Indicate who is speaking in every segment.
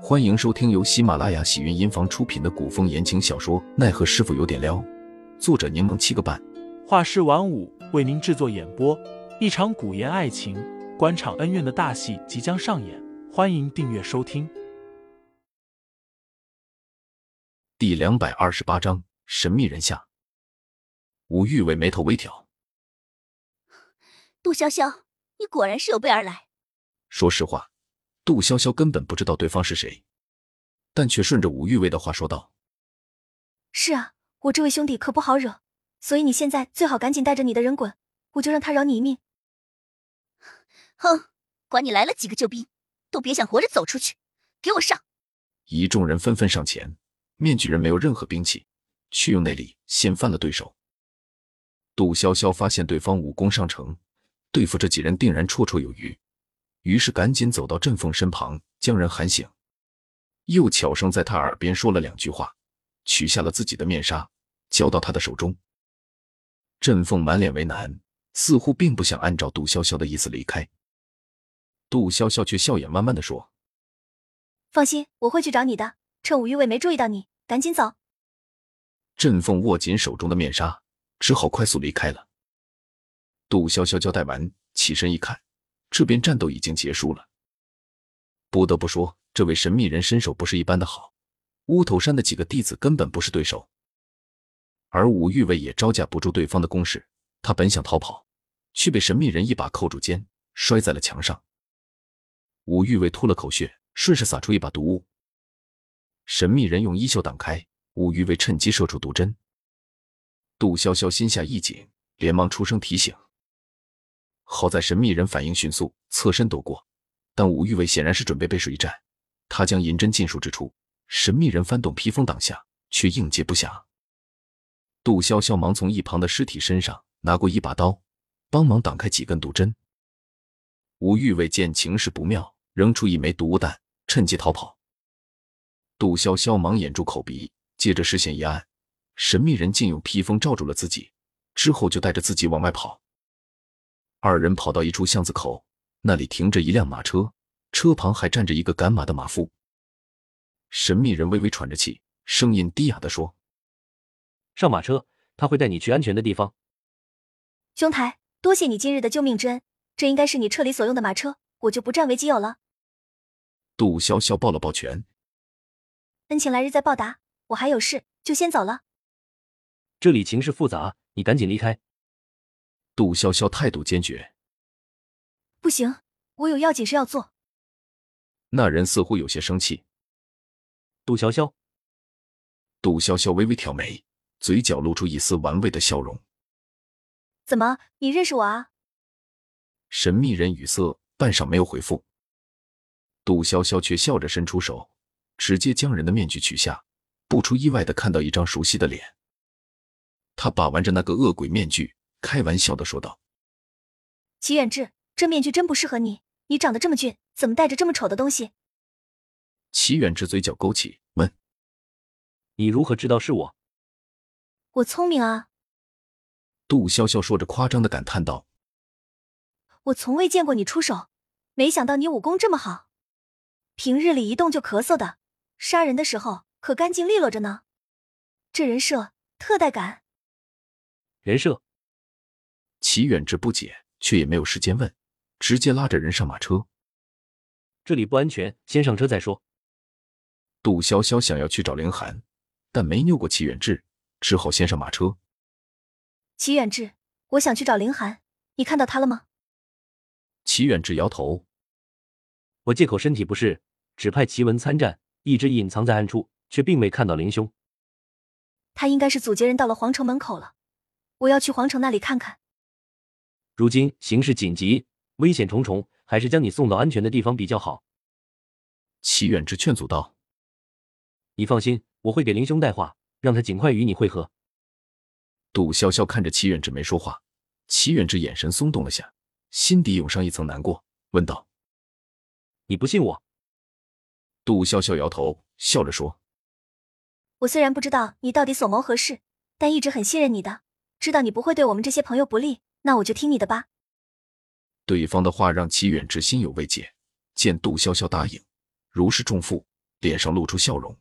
Speaker 1: 欢迎收听由喜马拉雅喜云音房出品的古风言情小说《奈何师傅有点撩》，作者柠檬七个半，
Speaker 2: 画师晚舞为您制作演播。一场古言爱情、官场恩怨的大戏即将上演，欢迎订阅收听。
Speaker 1: 第两百二十八章：神秘人下。吴玉伟眉头微挑，
Speaker 3: 杜潇潇，你果然是有备而来。
Speaker 1: 说实话。杜潇潇根本不知道对方是谁，但却顺着吴玉卫的话说道：“
Speaker 4: 是啊，我这位兄弟可不好惹，所以你现在最好赶紧带着你的人滚，我就让他饶你一命。”
Speaker 3: 哼，管你来了几个救兵，都别想活着走出去！给我上！
Speaker 1: 一众人纷纷上前，面具人没有任何兵器，却用内力掀翻了对手。杜潇潇发现对方武功上乘，对付这几人定然绰绰有余。于是赶紧走到振凤身旁，将人喊醒，又悄声在他耳边说了两句话，取下了自己的面纱，交到他的手中。振凤满脸为难，似乎并不想按照杜潇潇的意思离开。杜潇潇却笑眼弯弯的说：“
Speaker 4: 放心，我会去找你的。趁武玉卫没注意到你，赶紧走。”
Speaker 1: 振凤握紧手中的面纱，只好快速离开了。杜潇潇交代完，起身一看。这边战斗已经结束了。不得不说，这位神秘人身手不是一般的好，乌头山的几个弟子根本不是对手。而武玉卫也招架不住对方的攻势，他本想逃跑，却被神秘人一把扣住肩，摔在了墙上。武玉卫吐了口血，顺势撒出一把毒雾。神秘人用衣袖挡开，武玉卫趁机射出毒针。杜潇潇心下一紧，连忙出声提醒。好在神秘人反应迅速，侧身躲过，但武玉伟显然是准备背水一战。他将银针尽数掷出，神秘人翻动披风挡下，却应接不暇。杜潇潇忙从一旁的尸体身上拿过一把刀，帮忙挡开几根毒针。武玉伟见情势不妙，扔出一枚毒弹，趁机逃跑。杜潇潇忙掩住口鼻，借着视线一暗，神秘人竟用披风罩住了自己，之后就带着自己往外跑。二人跑到一处巷子口，那里停着一辆马车，车旁还站着一个赶马的马夫。神秘人微微喘着气，声音低哑的说：“
Speaker 5: 上马车，他会带你去安全的地方。”
Speaker 4: 兄台，多谢你今日的救命之恩，这应该是你撤离所用的马车，我就不占为己有了。
Speaker 1: 杜潇潇抱了抱拳：“
Speaker 4: 恩情来日再报答，我还有事，就先走了。”
Speaker 5: 这里情势复杂，你赶紧离开。
Speaker 1: 杜潇潇态度坚决：“
Speaker 4: 不行，我有要紧事要做。”
Speaker 1: 那人似乎有些生气。
Speaker 5: 杜潇潇，
Speaker 1: 杜潇潇微微挑眉，嘴角露出一丝玩味的笑容。
Speaker 4: “怎么，你认识我啊？”
Speaker 1: 神秘人语塞，半晌没有回复。杜潇潇却笑着伸出手，直接将人的面具取下，不出意外的看到一张熟悉的脸。他把玩着那个恶鬼面具。开玩笑的说道：“
Speaker 4: 齐远志，这面具真不适合你。你长得这么俊，怎么戴着这么丑的东西？”
Speaker 1: 齐远志嘴角勾起，问：“
Speaker 5: 你如何知道是我？”
Speaker 4: 我聪明啊！
Speaker 1: 杜潇潇说着，夸张的感叹道：“
Speaker 4: 我从未见过你出手，没想到你武功这么好。平日里一动就咳嗽的，杀人的时候可干净利落着呢。这人设特带感。”
Speaker 5: 人设，
Speaker 1: 齐远志不解，却也没有时间问，直接拉着人上马车。
Speaker 5: 这里不安全，先上车再说。
Speaker 1: 杜潇潇想要去找凌寒，但没拗过齐远志，只好先上马车。
Speaker 4: 齐远志，我想去找凌寒，你看到他了吗？
Speaker 1: 齐远志摇头。
Speaker 5: 我借口身体不适，只派齐文参战，一直隐藏在暗处，却并未看到林兄。
Speaker 4: 他应该是阻截人到了皇城门口了。我要去皇城那里看看。
Speaker 5: 如今形势紧急，危险重重，还是将你送到安全的地方比较好。
Speaker 1: 齐远之劝阻道：“
Speaker 5: 你放心，我会给林兄带话，让他尽快与你会合。”
Speaker 1: 杜潇潇看着齐远之没说话，齐远之眼神松动了下，心底涌上一层难过，问道：“
Speaker 5: 你不信我？”
Speaker 1: 杜潇潇摇头，笑着说：“
Speaker 4: 我虽然不知道你到底所谋何事，但一直很信任你的。”知道你不会对我们这些朋友不利，那我就听你的吧。
Speaker 1: 对方的话让齐远之心有慰藉，见杜潇潇答应，如释重负，脸上露出笑容。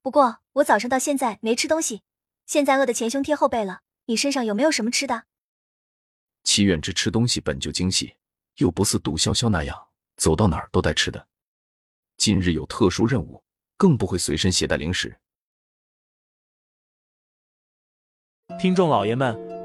Speaker 4: 不过我早上到现在没吃东西，现在饿得前胸贴后背了。你身上有没有什么吃的？
Speaker 1: 齐远之吃东西本就精细，又不似杜潇潇那样走到哪儿都带吃的。近日有特殊任务，更不会随身携带零食。
Speaker 2: 听众老爷们，